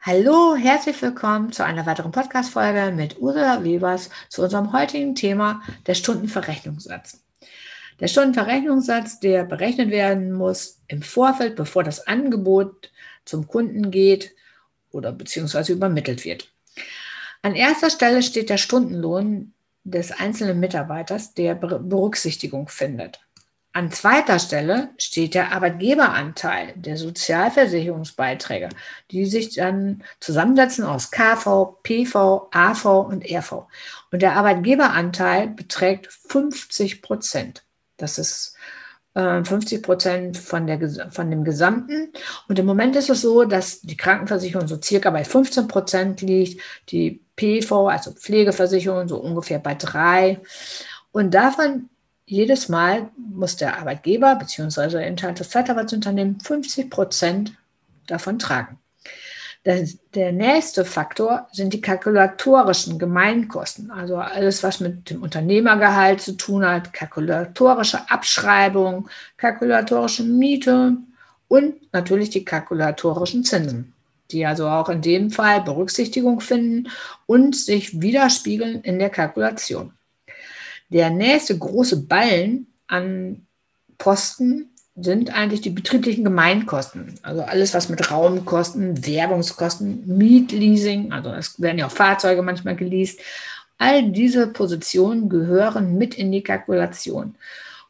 Hallo, herzlich willkommen zu einer weiteren Podcast-Folge mit Ursula Webers zu unserem heutigen Thema der Stundenverrechnungssatz. Der Stundenverrechnungssatz, der berechnet werden muss im Vorfeld, bevor das Angebot zum Kunden geht oder beziehungsweise übermittelt wird. An erster Stelle steht der Stundenlohn des einzelnen Mitarbeiters, der Berücksichtigung findet. An zweiter Stelle steht der Arbeitgeberanteil der Sozialversicherungsbeiträge, die sich dann zusammensetzen aus KV, PV, AV und RV. Und der Arbeitgeberanteil beträgt 50 Prozent. Das ist 50 äh, Prozent von, von dem Gesamten. Und im Moment ist es so, dass die Krankenversicherung so circa bei 15 Prozent liegt, die PV, also Pflegeversicherung, so ungefähr bei drei. Und davon jedes Mal muss der Arbeitgeber bzw. das Zeitarbeitsunternehmen 50 Prozent davon tragen. Der nächste Faktor sind die kalkulatorischen Gemeinkosten, also alles, was mit dem Unternehmergehalt zu tun hat, kalkulatorische Abschreibung, kalkulatorische Miete und natürlich die kalkulatorischen Zinsen, die also auch in dem Fall Berücksichtigung finden und sich widerspiegeln in der Kalkulation. Der nächste große Ballen an Posten sind eigentlich die betrieblichen Gemeinkosten. Also alles, was mit Raumkosten, Werbungskosten, Mietleasing, also es werden ja auch Fahrzeuge manchmal geleast. All diese Positionen gehören mit in die Kalkulation.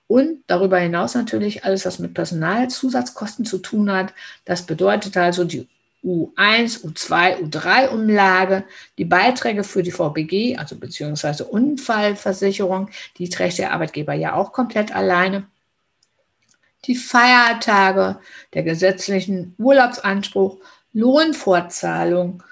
Und darüber hinaus natürlich alles, was mit Personalzusatzkosten zu tun hat. Das bedeutet also die U1, U2, U3-Umlage, die Beiträge für die VBG, also beziehungsweise Unfallversicherung, die trägt der Arbeitgeber ja auch komplett alleine. Die Feiertage, der gesetzlichen Urlaubsanspruch, Lohnfortzahlung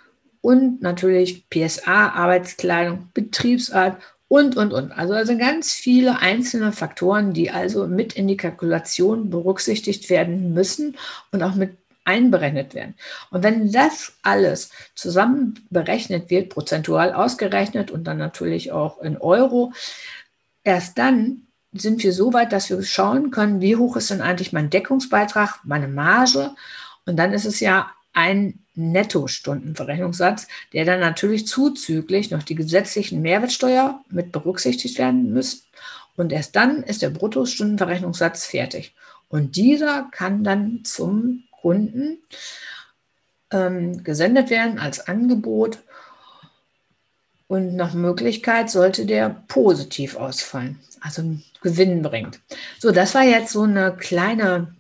und natürlich PSA, Arbeitskleidung, Betriebsart und, und, und. Also es sind ganz viele einzelne Faktoren, die also mit in die Kalkulation berücksichtigt werden müssen und auch mit einberechnet werden. Und wenn das alles zusammen berechnet wird, prozentual ausgerechnet und dann natürlich auch in Euro, erst dann sind wir so weit, dass wir schauen können, wie hoch ist denn eigentlich mein Deckungsbeitrag, meine Marge. Und dann ist es ja ein Netto-Stundenverrechnungssatz, der dann natürlich zuzüglich noch die gesetzlichen Mehrwertsteuer mit berücksichtigt werden müssen. Und erst dann ist der Bruttostundenverrechnungssatz fertig. Und dieser kann dann zum Kunden ähm, gesendet werden als Angebot. Und nach Möglichkeit sollte der positiv ausfallen, also Gewinn bringt. So, das war jetzt so eine kleine,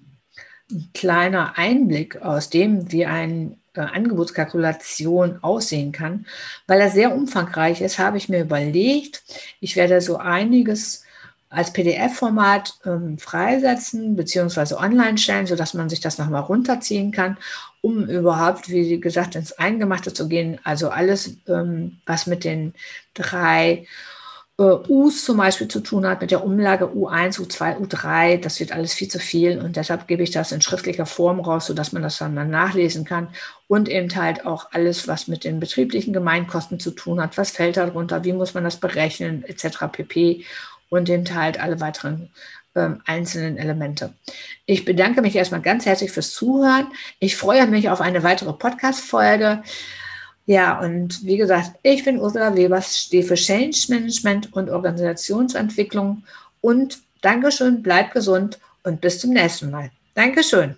ein kleiner Einblick aus dem, wie eine äh, Angebotskalkulation aussehen kann. Weil er sehr umfangreich ist, habe ich mir überlegt, ich werde so einiges als PDF-Format ähm, freisetzen bzw. online stellen, sodass man sich das nochmal runterziehen kann, um überhaupt, wie gesagt, ins Eingemachte zu gehen. Also alles, ähm, was mit den drei äh, U's zum Beispiel zu tun hat, mit der Umlage U1, U2, U3, das wird alles viel zu viel und deshalb gebe ich das in schriftlicher Form raus, sodass man das dann mal nachlesen kann und eben halt auch alles, was mit den betrieblichen Gemeinkosten zu tun hat, was fällt darunter, wie muss man das berechnen, etc. pp und eben halt alle weiteren ähm, einzelnen Elemente. Ich bedanke mich erstmal ganz herzlich fürs Zuhören. Ich freue mich auf eine weitere Podcast-Folge. Ja, und wie gesagt, ich bin Ursula Webers, stehe für Change Management und Organisationsentwicklung. Und Dankeschön, bleibt gesund und bis zum nächsten Mal. Dankeschön.